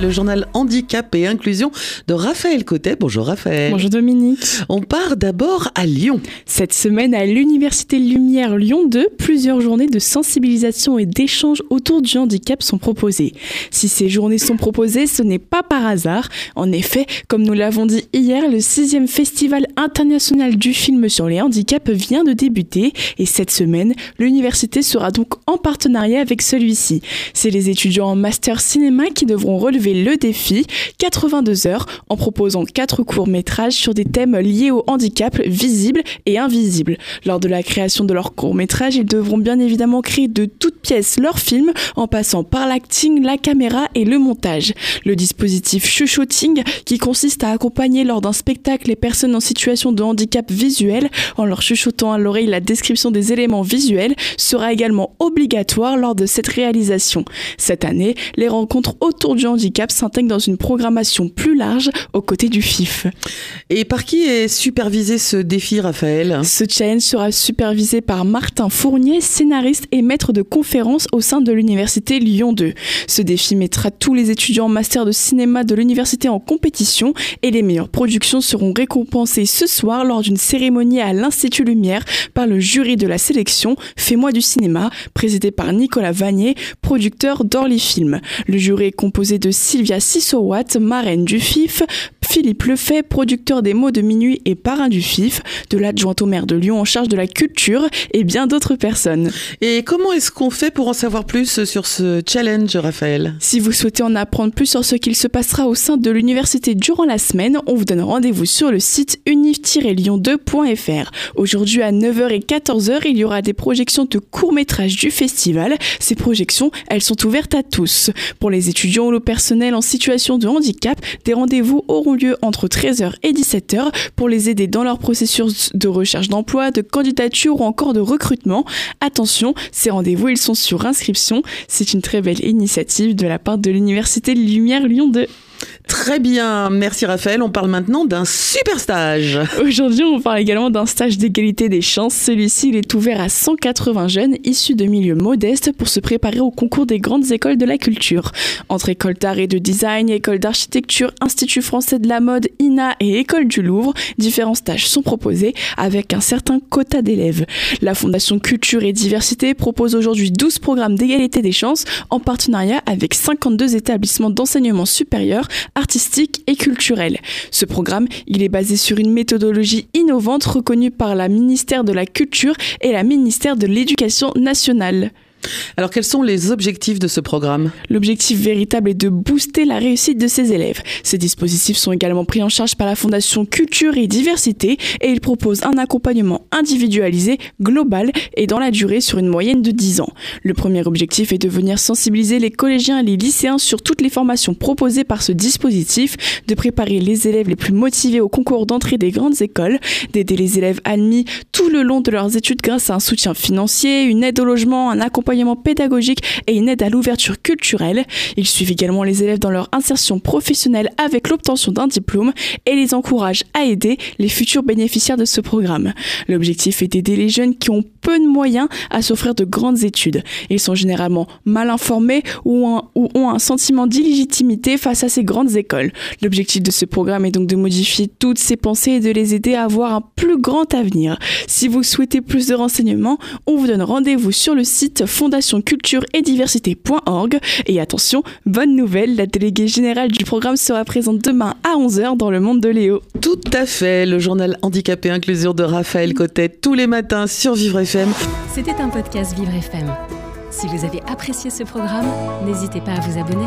le journal Handicap et Inclusion de Raphaël Cotet. Bonjour Raphaël. Bonjour Dominique. On part d'abord à Lyon. Cette semaine à l'Université Lumière Lyon 2, plusieurs journées de sensibilisation et d'échange autour du handicap sont proposées. Si ces journées sont proposées, ce n'est pas par hasard. En effet, comme nous l'avons dit hier, le sixième Festival international du film sur les handicaps vient de débuter et cette semaine, l'université sera donc en partenariat avec celui-ci. C'est les étudiants en master cinéma qui devront relever le défi 82 heures en proposant quatre courts-métrages sur des thèmes liés au handicap visibles et invisibles. Lors de la création de leurs courts-métrages, ils devront bien évidemment créer de toutes pièces leur film en passant par l'acting, la caméra et le montage. Le dispositif chuchoting qui consiste à accompagner lors d'un spectacle les personnes en situation de handicap visuel en leur chuchotant à l'oreille la description des éléments visuels sera également obligatoire lors de cette réalisation. Cette année, les rencontres autour du handicap s'intègre dans une programmation plus large aux côtés du FIF. Et par qui est supervisé ce défi, Raphaël? Ce challenge sera supervisé par Martin Fournier, scénariste et maître de conférences au sein de l'université Lyon 2. Ce défi mettra tous les étudiants en master de cinéma de l'université en compétition et les meilleures productions seront récompensées ce soir lors d'une cérémonie à l'Institut Lumière par le jury de la sélection Fais-moi du cinéma, présidé par Nicolas Vanier, producteur d'Orly Film. Le jury est composé de Sylvia Sissowat, marraine du FIF, Philippe Lefay, producteur des mots de minuit et parrain du FIF, de l'adjointe au maire de Lyon en charge de la culture et bien d'autres personnes. Et comment est-ce qu'on fait pour en savoir plus sur ce challenge, Raphaël? Si vous souhaitez en apprendre plus sur ce qu'il se passera au sein de l'université durant la semaine, on vous donne rendez-vous sur le site unif-lyon2.fr. Aujourd'hui à 9h et 14h, il y aura des projections de courts-métrages du festival. Ces projections, elles sont ouvertes à tous. Pour les étudiants ou le personnel en situation de handicap, des rendez-vous auront lieu entre 13h et 17h pour les aider dans leur processus de recherche d'emploi, de candidature ou encore de recrutement. Attention, ces rendez-vous, ils sont sur inscription. C'est une très belle initiative de la part de l'Université Lumière Lyon 2. Très bien, merci Raphaël. On parle maintenant d'un super stage. Aujourd'hui, on parle également d'un stage d'égalité des chances. Celui-ci, il est ouvert à 180 jeunes issus de milieux modestes pour se préparer au concours des grandes écoles de la culture. Entre école d'art et de design, école d'architecture, Institut français de la mode, INA et école du Louvre, différents stages sont proposés avec un certain quota d'élèves. La Fondation Culture et Diversité propose aujourd'hui 12 programmes d'égalité des chances en partenariat avec 52 établissements d'enseignement supérieur artistique et culturel. Ce programme, il est basé sur une méthodologie innovante reconnue par la ministère de la Culture et la ministère de l'Éducation nationale. Alors quels sont les objectifs de ce programme? L'objectif véritable est de booster la réussite de ses élèves. Ces dispositifs sont également pris en charge par la Fondation Culture et Diversité et ils proposent un accompagnement individualisé, global et dans la durée sur une moyenne de 10 ans. Le premier objectif est de venir sensibiliser les collégiens et les lycéens sur toutes les formations proposées par ce dispositif, de préparer les élèves les plus motivés au concours d'entrée des grandes écoles, d'aider les élèves admis tout le long de leurs études grâce à un soutien financier, une aide au logement, un accompagnement pédagogique et une aide à l'ouverture culturelle. Ils suivent également les élèves dans leur insertion professionnelle avec l'obtention d'un diplôme et les encouragent à aider les futurs bénéficiaires de ce programme. L'objectif est d'aider les jeunes qui ont peu de moyens à s'offrir de grandes études. Ils sont généralement mal informés ou, ou ont un sentiment d'illégitimité face à ces grandes écoles. L'objectif de ce programme est donc de modifier toutes ces pensées et de les aider à avoir un plus grand avenir. Si vous souhaitez plus de renseignements, on vous donne rendez-vous sur le site fondation culture et diversité.org. Et attention, bonne nouvelle, la déléguée générale du programme sera présente demain à 11h dans le monde de Léo. Tout à fait, le journal Handicapé Inclusion de Raphaël Cotet tous les matins sur Vivre FM. C'était un podcast Vivre FM. Si vous avez apprécié ce programme, n'hésitez pas à vous abonner.